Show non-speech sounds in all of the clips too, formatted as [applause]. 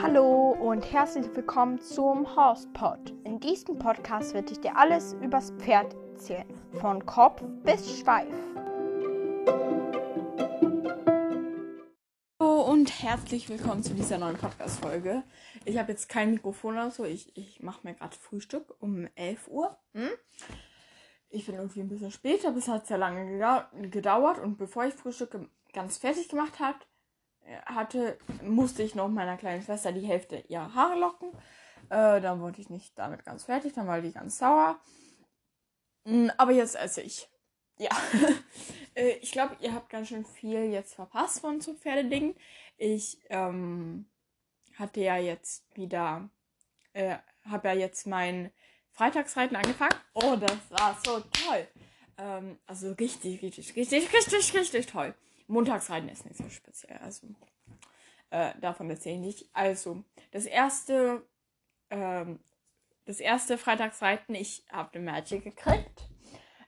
Hallo und herzlich willkommen zum Horsepod. In diesem Podcast werde ich dir alles übers Pferd erzählen, von Kopf bis Schweif. Hallo und herzlich willkommen zu dieser neuen Podcast-Folge. Ich habe jetzt kein Mikrofon oder so. Ich, ich mache mir gerade Frühstück um 11 Uhr. Hm? Ich bin irgendwie ein bisschen später, bis hat sehr lange gedauert. Und bevor ich Frühstück ganz fertig gemacht habe, hatte, musste ich noch meiner kleinen Schwester die Hälfte ihrer Haare locken. Äh, dann wurde ich nicht damit ganz fertig, dann war die ganz sauer. Hm, aber jetzt esse ich. Ja. [laughs] Äh, ich glaube, ihr habt ganz schön viel jetzt verpasst von so Pferdedingen. Ich ähm, hatte ja jetzt wieder, äh, habe ja jetzt mein Freitagsreiten angefangen. Oh, das war so toll. Ähm, also richtig, richtig, richtig, richtig, richtig toll. Montagsreiten ist nicht so speziell. Also äh, davon erzähle ich nicht. Also, das erste, ähm, das erste Freitagsreiten, ich habe den Magic gekriegt.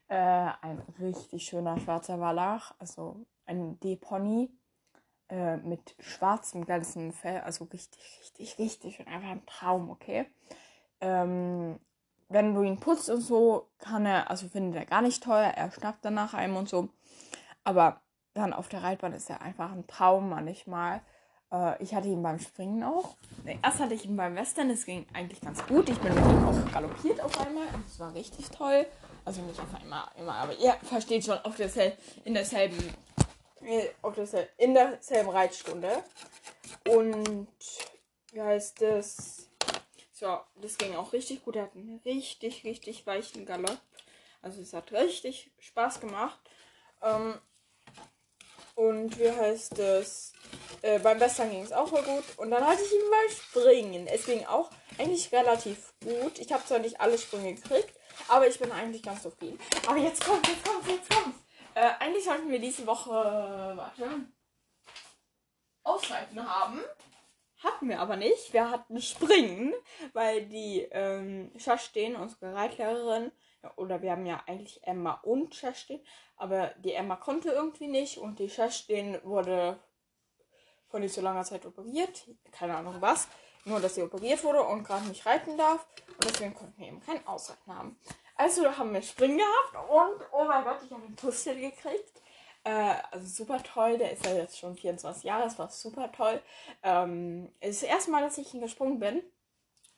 Äh, ein richtig schöner schwarzer Wallach, also ein D-Pony äh, mit schwarzem ganzen Fell, also richtig, richtig, richtig schön. Einfach ein Traum, okay? Ähm, wenn du ihn putzt und so, kann er, also findet er gar nicht teuer, er schnappt dann nach einem und so. Aber dann auf der Reitbahn ist er einfach ein Traum manchmal. Äh, ich hatte ihn beim Springen auch. Erst hatte ich ihn beim Western, es ging eigentlich ganz gut. Ich bin mit ihm auch galoppiert auf einmal es war richtig toll. Also nicht auf einmal, immer, aber ihr versteht schon, auf derselben, in derselben, äh, auf derselben, in derselben Reitstunde. Und wie heißt das? So, das ging auch richtig gut. Er hat einen richtig, richtig weichen Galopp. Also es hat richtig Spaß gemacht. Ähm, und wie heißt das? Äh, beim Western ging es auch voll gut. Und dann hatte ich ihn beim Springen. Es ging auch eigentlich relativ gut. Ich habe zwar nicht alle Sprünge gekriegt, aber ich bin eigentlich ganz zufrieden. Aber jetzt kommt, jetzt kommt, jetzt kommt. Äh, eigentlich sollten wir diese Woche, warte, Ausreiten haben. Hatten wir aber nicht. Wir hatten Springen, weil die ähm, Schastehen, unsere Reitlehrerin, oder wir haben ja eigentlich Emma und Schastehen, aber die Emma konnte irgendwie nicht und die Schastehen wurde vor nicht so langer Zeit operiert. Keine Ahnung was. Nur, dass sie operiert wurde und gerade nicht reiten darf. Und deswegen konnten wir eben kein Ausreiten haben. Also haben wir Springen gehabt und, oh mein Gott, ich habe einen Puzzle gekriegt. Äh, also super toll. Der ist ja jetzt schon 24 Jahre. Das war super toll. Ähm, es ist das erste Mal, dass ich ihn gesprungen bin.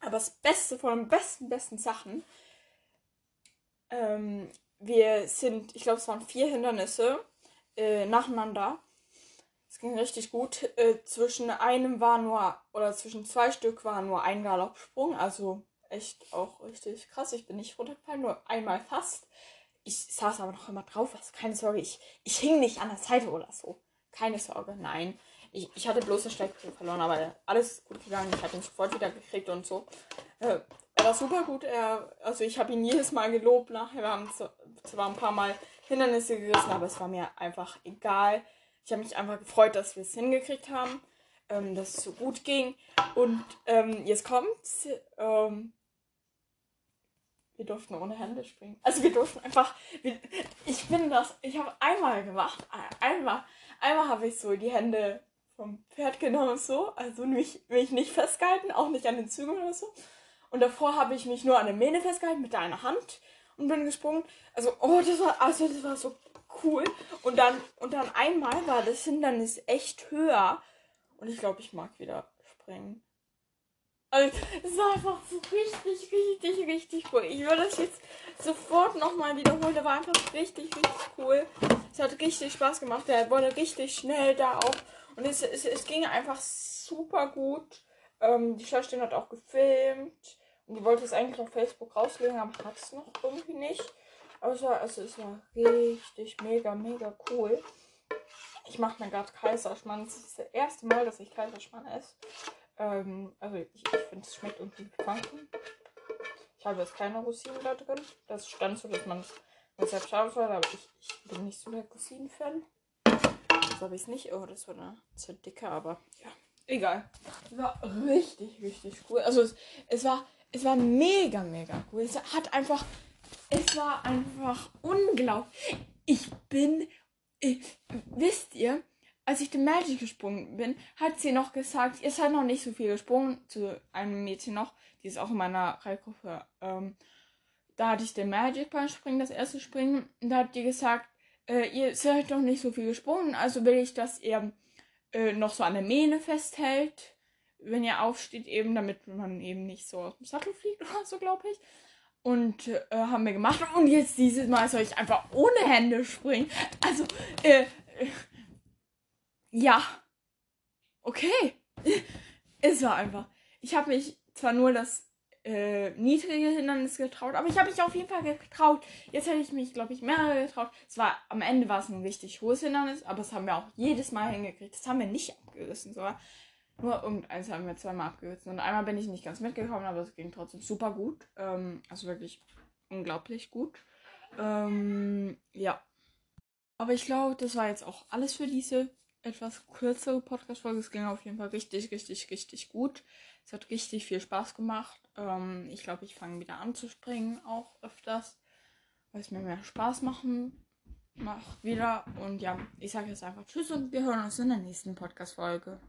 Aber das Beste von den besten, besten Sachen. Ähm, wir sind, ich glaube, es waren vier Hindernisse äh, nacheinander. Es ging richtig gut. Äh, zwischen einem war nur, oder zwischen zwei Stück war nur ein Galoppsprung. Also echt auch richtig krass. Ich bin nicht runtergefallen, nur einmal fast. Ich saß aber noch immer drauf. Also keine Sorge, ich, ich hing nicht an der Seite oder so. Keine Sorge, nein. Ich, ich hatte bloß eine Steckbrille verloren, aber alles gut gegangen. Ich hatte ihn sofort wieder gekriegt und so. Äh, er war super gut. Er, also ich habe ihn jedes Mal gelobt nachher. Wir haben zwar ein paar Mal Hindernisse gerissen, aber es war mir einfach egal. Ich habe mich einfach gefreut, dass wir es hingekriegt haben, ähm, dass es so gut ging. Und ähm, jetzt kommt's. Ähm, wir durften ohne Hände springen. Also wir durften einfach. Wir, ich bin das. Ich habe einmal gemacht. Einmal. Einmal habe ich so die Hände vom Pferd genommen so. Also mich, mich nicht festgehalten, auch nicht an den Zügeln oder so. Und davor habe ich mich nur an der Mähne festgehalten mit einer Hand und bin gesprungen. Also, oh, das war, also das war so cool. Und dann, und dann einmal war das Hindernis echt höher. Und ich glaube, ich mag wieder springen. Also, es war einfach so richtig, richtig cool. Ich würde das jetzt sofort nochmal wiederholen. Der war einfach richtig, richtig cool. Es hat richtig Spaß gemacht. Der wurde richtig schnell da auch. Und es, es, es ging einfach super gut. Ähm, die Schaustellerin hat auch gefilmt. Und die wollte es eigentlich auf Facebook rauslegen, aber hat es noch irgendwie nicht. Also, also es war richtig mega, mega cool. Ich mache mir gerade Kaiserschmarrn. Das ist das erste Mal, dass ich Kaiserschmarrn esse. Ähm, also ich, ich finde, es schmeckt irgendwie Funken. Ich habe jetzt keine Rosinen da drin. Das stand so, dass man es selbst schauen soll, aber ich, ich bin nicht so der Rosinen-Fan. Das habe ich nicht. Oh, das war eine zu dicke, aber ja, egal. Das war richtig, richtig cool. Also es, es war, es war mega, mega cool. Es hat einfach es war einfach unglaublich. Ich bin ich, wisst ihr, als ich den Magic gesprungen bin, hat sie noch gesagt, ihr seid noch nicht so viel gesprungen, zu einem Mädchen noch, die ist auch in meiner Reitgruppe. Ähm, da hatte ich den Magic beim Springen, das erste Springen, und da hat die gesagt, äh, ihr seid noch nicht so viel gesprungen, also will ich, dass ihr äh, noch so an der Mähne festhält, wenn ihr aufsteht, eben, damit man eben nicht so aus dem Sattel fliegt [laughs] oder so, glaube ich. Und äh, haben wir gemacht. Und jetzt dieses Mal soll ich einfach ohne Hände springen. Also, äh, ja. Okay. [laughs] es war einfach. Ich habe mich zwar nur das äh, niedrige Hindernis getraut, aber ich habe mich auf jeden Fall getraut. Jetzt hätte ich mich, glaube ich, mehrere getraut. Es am Ende war es ein richtig hohes Hindernis, aber das haben wir auch jedes Mal hingekriegt. Das haben wir nicht abgerissen, sogar. Nur irgendeins haben wir zweimal abgerissen. Und einmal bin ich nicht ganz mitgekommen, aber es ging trotzdem super gut. Ähm, also wirklich unglaublich gut. Ähm, ja. Aber ich glaube, das war jetzt auch alles für diese etwas kürzere Podcast-Folge. Es ging auf jeden Fall richtig, richtig, richtig gut. Es hat richtig viel Spaß gemacht. Ähm, ich glaube, ich fange wieder an zu springen, auch öfters, weil es mir mehr Spaß machen macht wieder. Und ja, ich sage jetzt einfach Tschüss und wir hören uns in der nächsten Podcast-Folge.